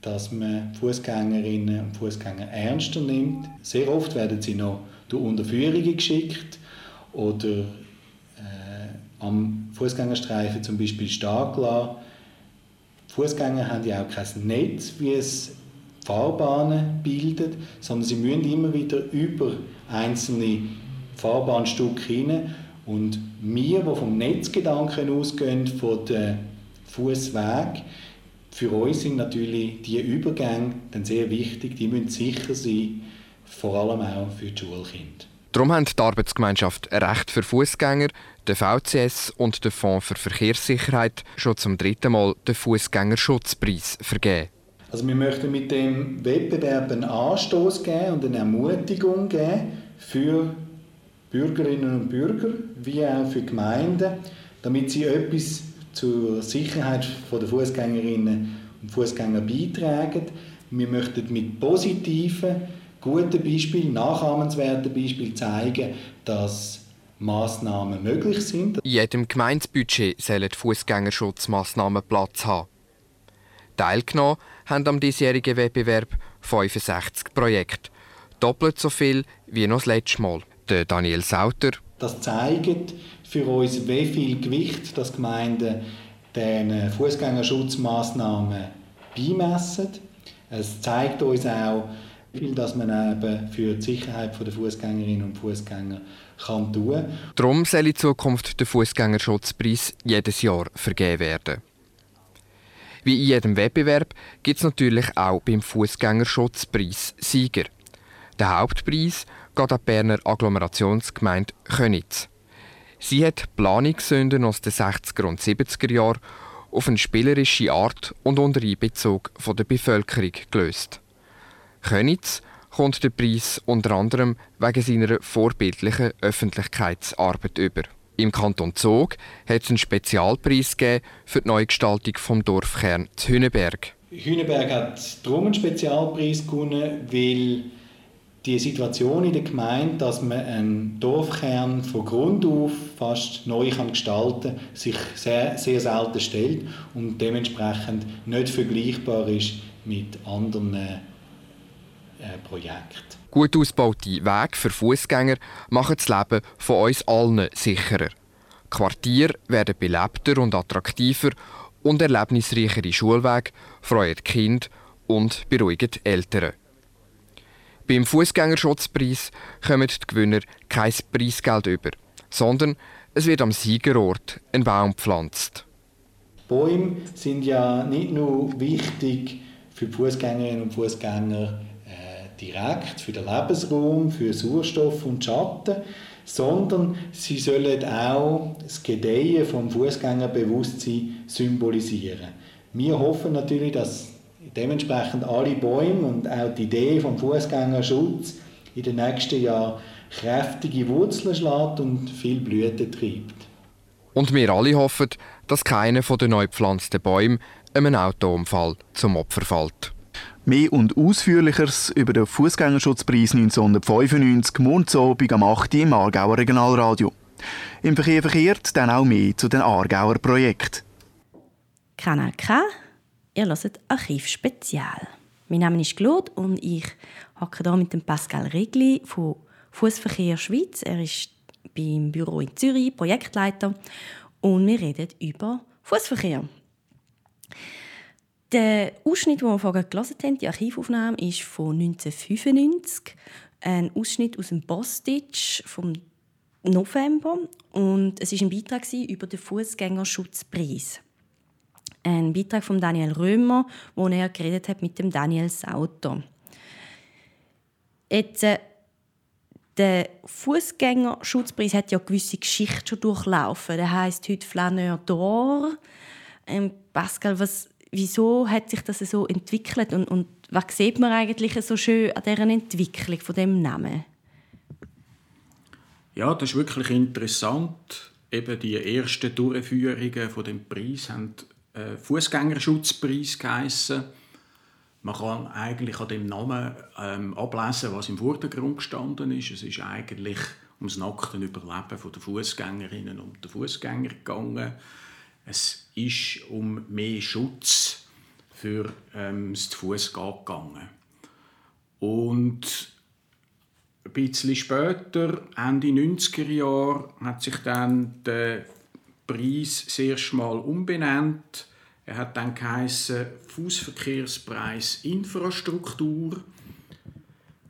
T: dass man Fußgängerinnen und Fußgänger ernster nimmt. Sehr oft werden sie noch durch Unterführungen geschickt oder äh, am Fußgängerstreifen zum Beispiel stark lassen. Fußgänger haben ja auch kein Netz, wie es Fahrbahnen bildet, sondern sie müssen immer wieder über einzelne Fahrbahnstücke hinein und wir, die vom Netzgedanken ausgehen, von den Fußweg, für uns sind natürlich die Übergänge dann sehr wichtig. Die müssen sicher sein, vor allem auch für die Schulkinder.
S: Darum haben die Arbeitsgemeinschaft Recht für Fußgänger, der VCS und der Fonds für Verkehrssicherheit schon zum dritten Mal den Fußgängerschutzpreis vergeben.
T: Also wir möchten mit dem Wettbewerb einen Anstoß geben und eine Ermutigung geben für Bürgerinnen und Bürger wie auch für Gemeinden, damit sie etwas zur Sicherheit der Fußgängerinnen und Fußgänger beitragen. Wir möchten mit positiven, guten Beispielen, nachahmenswerten Beispielen zeigen, dass Massnahmen möglich sind.
S: In jedem Gemeindebudget sollen Fußgängerschutzmaßnahmen Platz haben. Teilgenommen haben am diesjährigen Wettbewerb 65 Projekte doppelt so viel wie noch das letzte Mal. Der Daniel Sauter.
T: Das zeigt für uns, wie viel Gewicht das Gemeinden den Fußgängerschutzmaßnahmen beimessen. Es zeigt uns auch, wie viel dass man eben für die Sicherheit der Fußgängerinnen und Fußgänger kann tun.
S: Darum soll in Zukunft der Fußgängerschutzpreis jedes Jahr vergeben werden. Wie in jedem Wettbewerb gibt es natürlich auch beim Fußgängerschutzpreis Sieger. Der Hauptpreis geht an die Berner Agglomerationsgemeinde Könitz. Sie hat Planungssünden aus den 60er und 70er Jahren auf eine spielerische Art und unter Einbezug von der Bevölkerung gelöst. Könitz kommt der Preis unter anderem wegen seiner vorbildlichen Öffentlichkeitsarbeit über. Im Kanton Zug hat es einen Spezialpreis für die Neugestaltung vom Dorfkern Hüneberg.
T: Hüneberg hat darum einen Spezialpreis gewonnen, weil die Situation in der Gemeinde, dass man einen Dorfkern von Grund auf fast neu kann gestalten kann, sich sehr, sehr selten stellt und dementsprechend nicht vergleichbar ist mit anderen äh, Projekten.
S: Gut ausgebaute Wege für Fußgänger machen das Leben von uns allen sicherer. Quartiere werden belebter und attraktiver und erlebnisreichere Schulwege freuen Kinder und beruhigen Eltern. Beim Fußgängerschutzpreis kommen die Gewinner kein Preisgeld über, sondern es wird am Siegerort ein Baum gepflanzt.
T: Bäume sind ja nicht nur wichtig für Fußgängerinnen und Fußgänger äh, direkt, für den Lebensraum, für Sauerstoff und Schatten, sondern sie sollen auch das Gedeihen vom Fußgängerbewusstsein symbolisieren. Wir hoffen natürlich, dass dementsprechend alle Bäume und auch die Idee vom Fußgängerschutz in den nächsten Jahren kräftige Wurzeln schlägt und viel Blüten treibt.
S: Und wir alle hoffen, dass keiner von den neu gepflanzten Bäumen einem Autounfall zum Opfer fällt.
L: Mehr und Ausführlicheres über den Fußgängerschutzpreis 1995 Mondsabend am 8. im Aargauer Regionalradio. Im Verkehr verkehrt dann auch mehr zu den Aargauer Projekten.
B: Kanal K Ihr hört Archiv Spezial. Mein Name ist Claude und ich hocke hier mit dem Pascal Regli von Fußverkehr Schweiz. Er ist beim Büro in Zürich Projektleiter und wir reden über Fußverkehr. Der Ausschnitt, den wir vorher gelesen haben, die Archivaufnahme, ist von 1995. Ein Ausschnitt aus dem Bostitch vom November und es ist ein Beitrag über den Fußgängerschutzpreis ein Beitrag von Daniel Römer, wo er geredet hat mit dem Daniel Sauter. Jetzt, äh, der Fußgängerschutzpreis hat ja eine gewisse Geschichte schon durchlaufen. Der heißt heute Flaneur d'Or. Ähm, Pascal, was, wieso hat sich das so entwickelt und, und was sieht man eigentlich so schön an dieser Entwicklung von dem Namen?
H: Ja, das ist wirklich interessant. Eben die ersten Durchführungen von dem Preis haben äh, Fußgängerschutzpreis geheissen. Man kann eigentlich an dem Namen ähm, ablesen, was im Vordergrund gestanden ist. Es ist eigentlich ums nackte Überleben der Fußgängerinnen und der Fußgänger gegangen. Es ist um mehr Schutz für ähm, das Fußgehen gegangen. Und ein bisschen später, Ende 90er Jahre, hat sich dann der Preis das erste Mal umbenannt. Er hat dann geheißen Fußverkehrspreis Infrastruktur.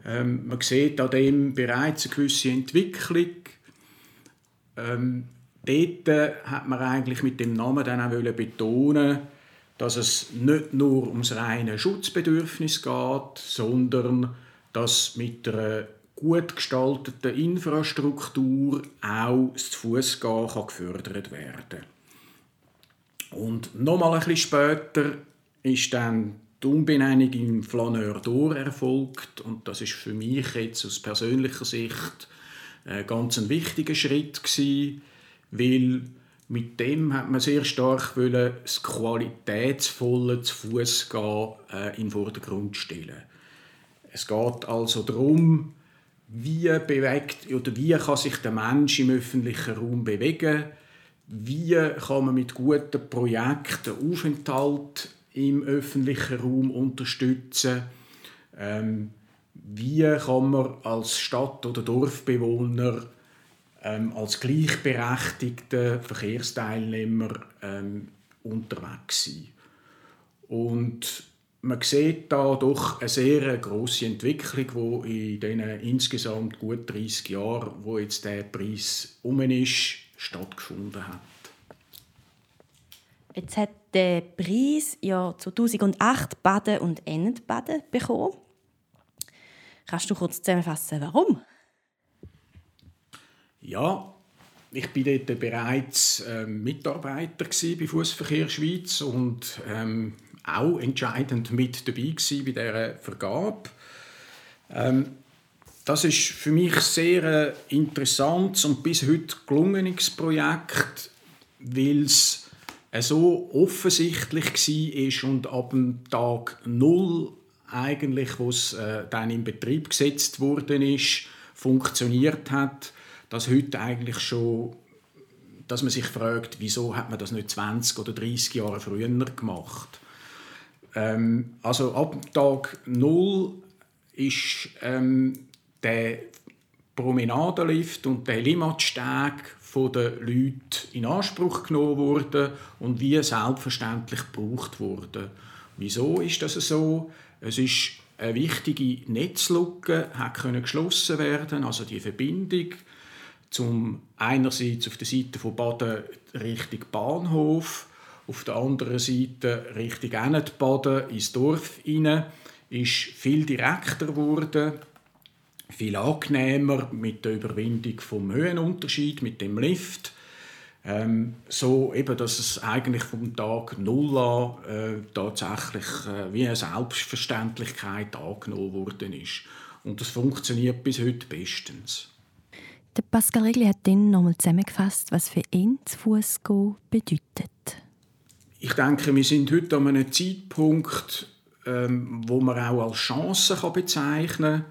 H: Ähm, man sieht an dem bereits eine gewisse Entwicklung. Ähm, dort hat man eigentlich mit dem Namen dann auch betonen, dass es nicht nur ums reine Schutzbedürfnis geht, sondern dass mit einer gut gestalteten Infrastruktur auch das Fußgehen gefördert werden kann. Und nochmal ein bisschen später ist dann die Umbenennung in Flaneur d'Or erfolgt und das ist für mich jetzt aus persönlicher Sicht ein ganz wichtiger Schritt gewesen, weil mit dem hat man sehr stark das qualitätsvolle Fußgehen äh, in den Vordergrund stellen. Es geht also darum, wie bewegt oder wie kann sich der Mensch im öffentlichen Raum bewegen, wie kann man mit guten Projekten Aufenthalt im öffentlichen Raum unterstützen, ähm, wie kann man als Stadt- oder Dorfbewohner ähm, als gleichberechtigte Verkehrsteilnehmer ähm, unterwegs sein. Und man sieht da doch eine sehr große Entwicklung, die in diesen insgesamt gut 30 Jahren, wo jetzt der Preis um ist, stattgefunden hat.
B: Jetzt hat der Preis ja 2008 Baden und Endbaden bekommen. Kannst du kurz zusammenfassen, warum?
H: Ja, ich bin dort bereits ähm, Mitarbeiter bei Fußverkehr Schweiz und ähm, auch entscheidend mit dabei gewesen bei dieser Vergabe. Ähm, das ist für mich sehr äh, interessantes und bis heute gelungenes Projekt, weil es äh, so offensichtlich war und ab dem Tag Null eigentlich, wo es äh, dann in Betrieb gesetzt worden ist, funktioniert hat, dass heute eigentlich schon, dass man sich fragt, wieso hat man das nicht 20 oder 30 Jahre früher gemacht? Ähm, also ab Tag 0 ist ähm, der Promenadenlift und der Limmatsteg von den Leuten in Anspruch genommen worden und wie selbstverständlich gebraucht worden. Wieso ist das so? Es ist eine wichtige Netzlücke hat können geschlossen werden, also die Verbindung zum einerseits auf der Seite von Baden Richtung Bahnhof auf der anderen Seite Richtung Baden ins Dorf hinein, ist viel direkter geworden, viel angenehmer mit der Überwindung vom Höhenunterschied, mit dem Lift. Ähm, so eben, dass es eigentlich vom Tag Null an äh, tatsächlich äh, wie eine Selbstverständlichkeit angenommen worden ist. Und das funktioniert bis heute bestens.
B: Der Pascal Regli hat dann nochmal zusammengefasst, was für ihn zu Fuß gehen bedeutet.
H: Ich denke, wir sind heute an einem Zeitpunkt, ähm, wo man auch als Chance kann bezeichnen kann.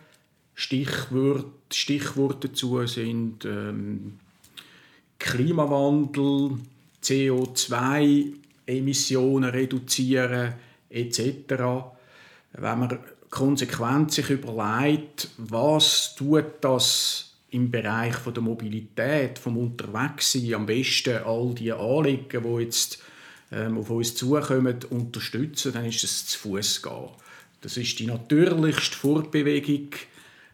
H: Stichwort, Stichworte dazu sind ähm, Klimawandel, CO2-Emissionen reduzieren etc. Wenn man konsequent sich überlegt, was tut das im Bereich von der Mobilität, vom Unterwegssein am besten all die Anliegen, die jetzt ähm, auf uns zukommen, unterstützen, dann ist es zu Fuß gehen. Das ist die natürlichste Fortbewegung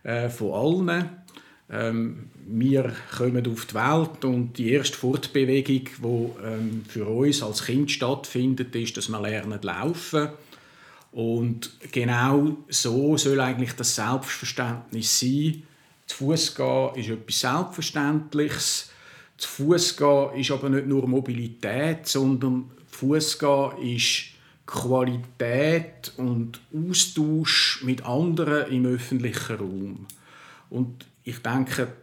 H: äh, von allen. Ähm, wir kommen auf die Welt und die erste Fortbewegung, die ähm, für uns als Kind stattfindet, ist, dass wir lernen laufen. Und genau so soll eigentlich das Selbstverständnis sein. Zu Fuß gehen ist etwas Selbstverständliches. Zu Fuß gehen ist aber nicht nur Mobilität, sondern Fußgehen ist Qualität und Austausch mit anderen im öffentlichen Raum. Und ich denke,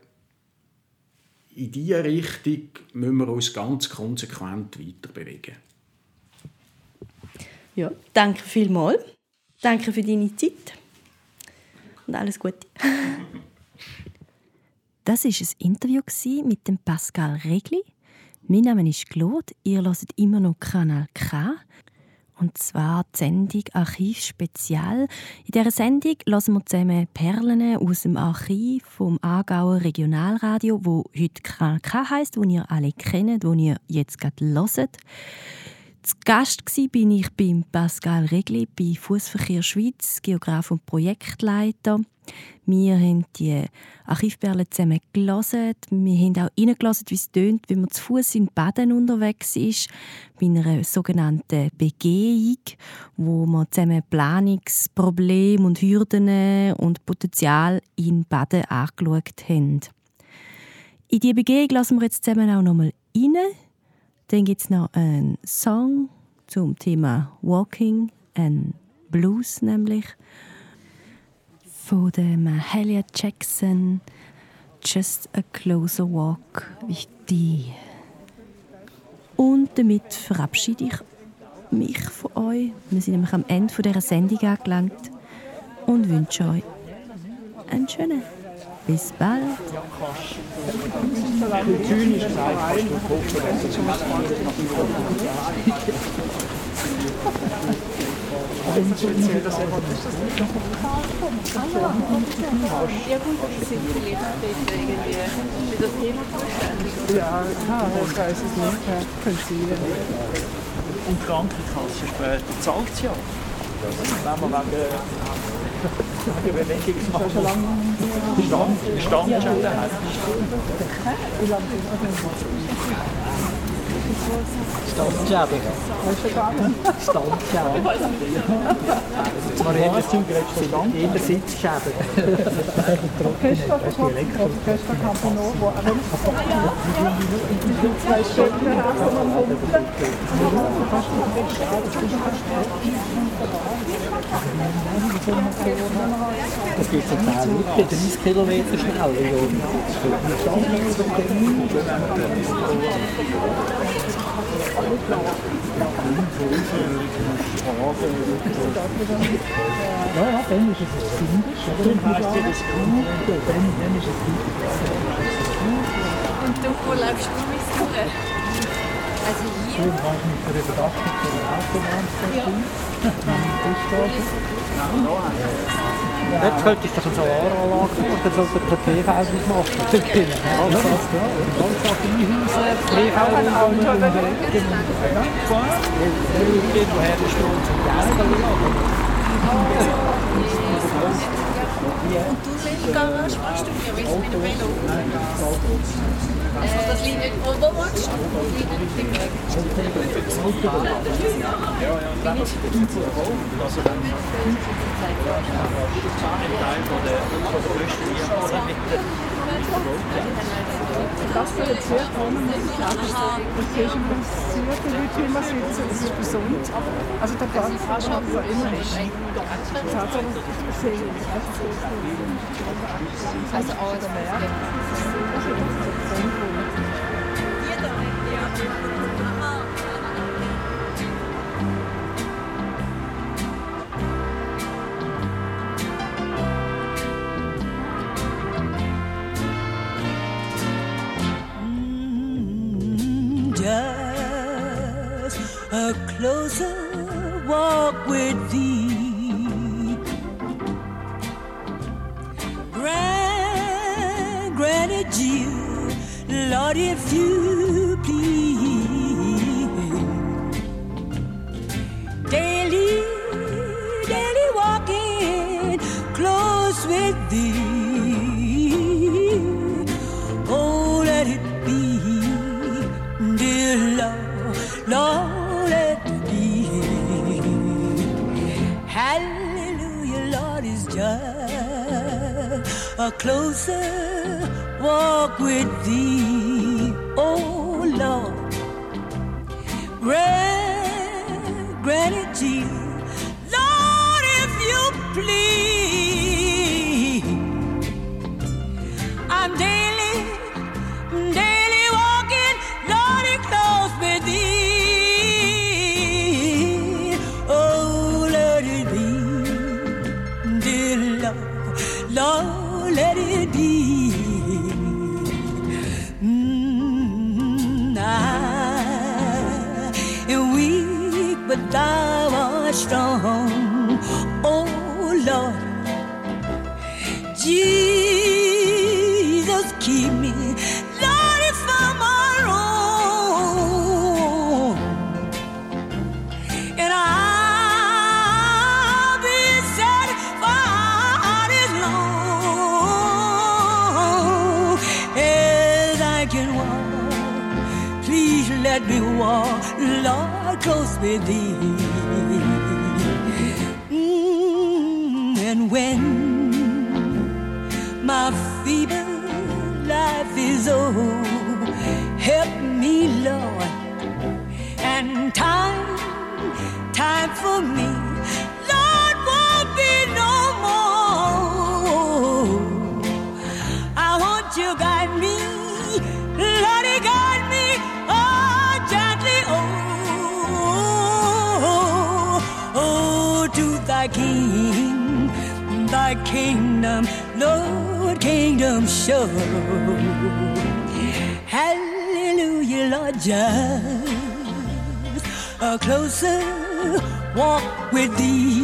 H: in diese Richtung müssen wir uns ganz konsequent weiter bewegen.
B: Ja, danke vielmals. Danke für deine Zeit. Und alles Gute. Das war ein Interview mit dem Pascal Regli. Mein Name ist Claude, ihr hört immer noch Kanal K. Und zwar die Sendung Archiv Spezial. In dieser Sendung hören wir zusammen Perlen aus dem Archiv vom Aargauer Regionalradio, wo heute Kanal K heisst, wo ihr alle kennt, wo ihr jetzt gerade hört. Zu Gast bin ich beim Pascal Regli bei Fußverkehr Schweiz, Geograf und Projektleiter. Wir haben die Archivperlen zusammen gelesen. Wir haben auch reingelassen, wie es tönt, wenn man zu Fuß in Baden unterwegs ist, bei einer sogenannten Begehung, wo wir zusammen Planungsprobleme und Hürden und Potenzial in Baden angeschaut haben. In diese Begehung lassen wir jetzt zusammen auch noch mal rein. Dann gibt es noch einen Song zum Thema Walking and Blues nämlich von der Mahalia Jackson Just a Closer Walk with Thee. Und damit verabschiede ich mich von euch. Wir sind nämlich am Ende dieser Sendung angelangt und wünsche euch einen schönen bis bald.
Q: Ja, ich weiß es nicht. Ja, könnte sein.
F: Und die Krankenkasse später zahlt es ja. Wenn man wegen, wegen
Q: Lange
C: Standschäden. Standschäden. Marielle sind eher Sitzschäden.
Q: Orchester, Orchester Campanor, wo auch zwei Stunden haben am Humpeln.
C: Das geht zum Teil mit 30 Kilometer schneller.
Q: Ja, ja, dann ist es Kindisch. Heisst ja das Kind. Dann, dann ist es
I: Und du, läufst du bis durch? Also hier?
Q: Du kannst mit der Überdachung von der Autobahn
C: Dort könnte ich doch eine Solaranlage machen, dann sollte der PV machen. Genau. Ganz ja. Ganz Affinhäuser, PV und Irgendwoher der Strom zum Geld
I: Und du willst Garage machst du mir, willst du mit dem Velo? Also das liegt nicht, wo, du? Das liegt nicht im Weg.
F: Ein der, der der
Q: Das für den Zug kommen muss ich auch. Das ist im Zug, die Leute, wie man sitzen, das ist besonders. Also der Platz ist schon immer nicht. Das hat so sehr
I: Also alles mehr.
U: just 就算 closer walk with thee. Close with thee. Show. Hallelujah, Lord, just a closer walk with thee.